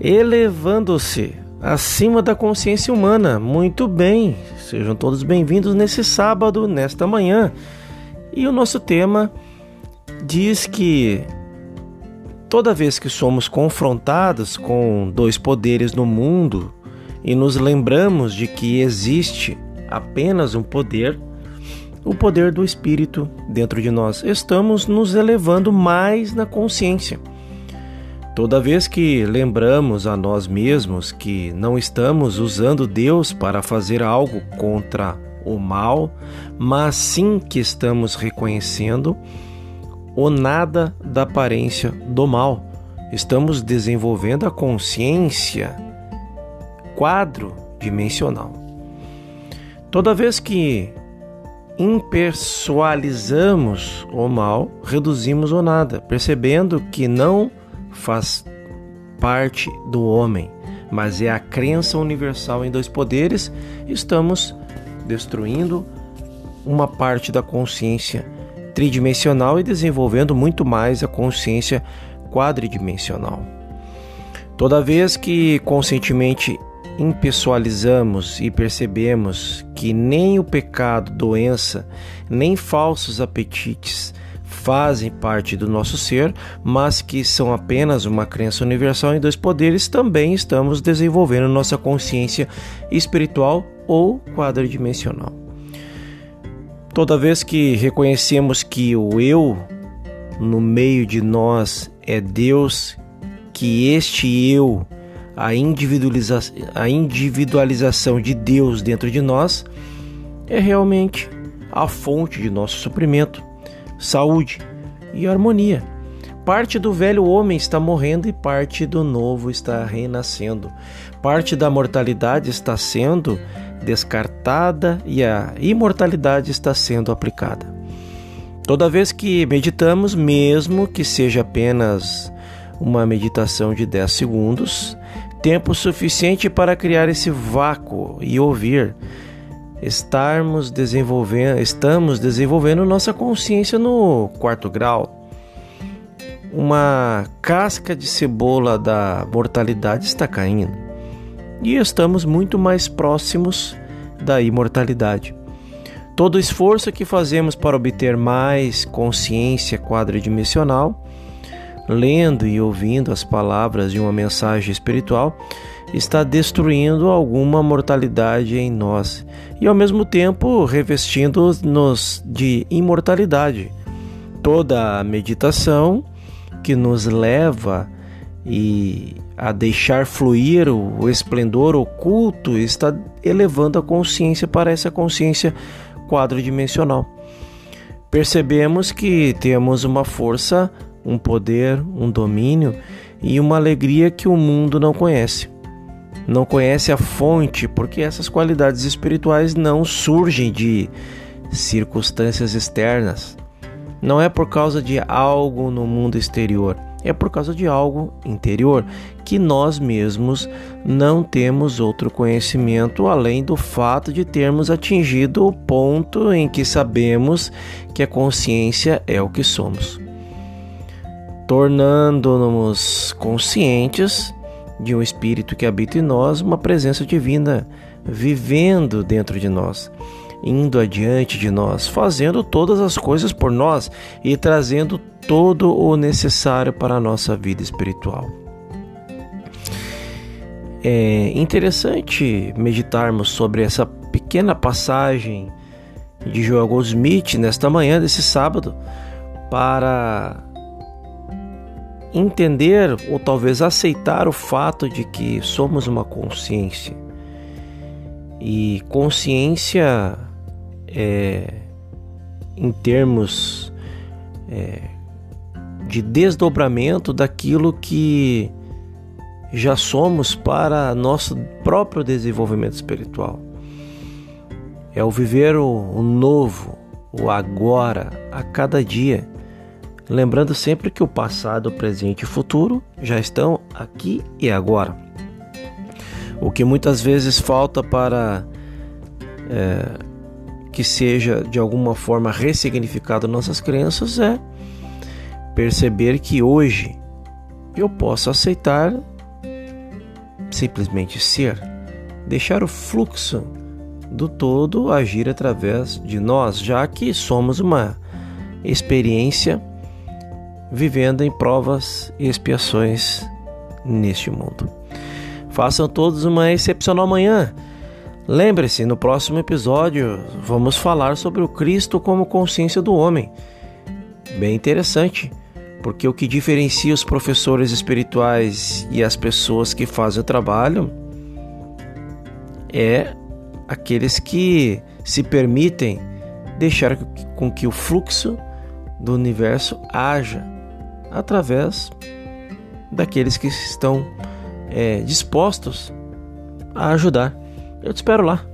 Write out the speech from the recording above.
elevando-se acima da consciência humana. Muito bem, sejam todos bem-vindos nesse sábado, nesta manhã. E o nosso tema diz que toda vez que somos confrontados com dois poderes no mundo e nos lembramos de que existe apenas um poder, o poder do Espírito dentro de nós, estamos nos elevando mais na consciência. Toda vez que lembramos a nós mesmos que não estamos usando Deus para fazer algo contra o mal, mas sim que estamos reconhecendo o nada da aparência do mal. Estamos desenvolvendo a consciência quadro dimensional. Toda vez que impessoalizamos o mal, reduzimos o nada, percebendo que não faz parte do homem, mas é a crença universal em dois poderes, estamos destruindo uma parte da consciência tridimensional e desenvolvendo muito mais a consciência quadridimensional. Toda vez que conscientemente impessoalizamos e percebemos que nem o pecado, doença, nem falsos apetites fazem parte do nosso ser, mas que são apenas uma crença universal em dois poderes, também estamos desenvolvendo nossa consciência espiritual ou quadridimensional. Toda vez que reconhecemos que o eu no meio de nós é Deus, que este eu, a, individualiza a individualização de Deus dentro de nós, é realmente a fonte de nosso suprimento saúde e harmonia. Parte do velho homem está morrendo e parte do novo está renascendo. Parte da mortalidade está sendo descartada e a imortalidade está sendo aplicada. Toda vez que meditamos, mesmo que seja apenas uma meditação de 10 segundos, tempo suficiente para criar esse vácuo e ouvir estarmos desenvolvendo, estamos desenvolvendo nossa consciência no quarto grau. Uma casca de cebola da mortalidade está caindo e estamos muito mais próximos da imortalidade. Todo esforço que fazemos para obter mais consciência quadridimensional, lendo e ouvindo as palavras de uma mensagem espiritual, está destruindo alguma mortalidade em nós e ao mesmo tempo revestindo-nos de imortalidade. Toda a meditação que nos leva e a deixar fluir o esplendor oculto está elevando a consciência para essa consciência quadridimensional. Percebemos que temos uma força, um poder, um domínio e uma alegria que o mundo não conhece não conhece a fonte, porque essas qualidades espirituais não surgem de circunstâncias externas. Não é por causa de algo no mundo exterior, é por causa de algo interior que nós mesmos não temos outro conhecimento além do fato de termos atingido o ponto em que sabemos que a consciência é o que somos. Tornando-nos conscientes, de um Espírito que habita em nós, uma presença divina vivendo dentro de nós, indo adiante de nós, fazendo todas as coisas por nós e trazendo todo o necessário para a nossa vida espiritual. É interessante meditarmos sobre essa pequena passagem de Joel Goldsmith nesta manhã desse sábado para entender ou talvez aceitar o fato de que somos uma consciência. E consciência é, em termos é, de desdobramento daquilo que já somos para nosso próprio desenvolvimento espiritual. É o viver o, o novo, o agora, a cada dia lembrando sempre que o passado, o presente e o futuro já estão aqui e agora. O que muitas vezes falta para é, que seja de alguma forma ressignificado nossas crenças é perceber que hoje eu posso aceitar simplesmente ser, deixar o fluxo do todo agir através de nós, já que somos uma experiência vivendo em provas e expiações neste mundo. Façam todos uma excepcional manhã. Lembre-se, no próximo episódio vamos falar sobre o Cristo como consciência do homem. Bem interessante, porque o que diferencia os professores espirituais e as pessoas que fazem o trabalho é aqueles que se permitem deixar com que o fluxo do universo haja através daqueles que estão é, dispostos a ajudar. Eu te espero lá.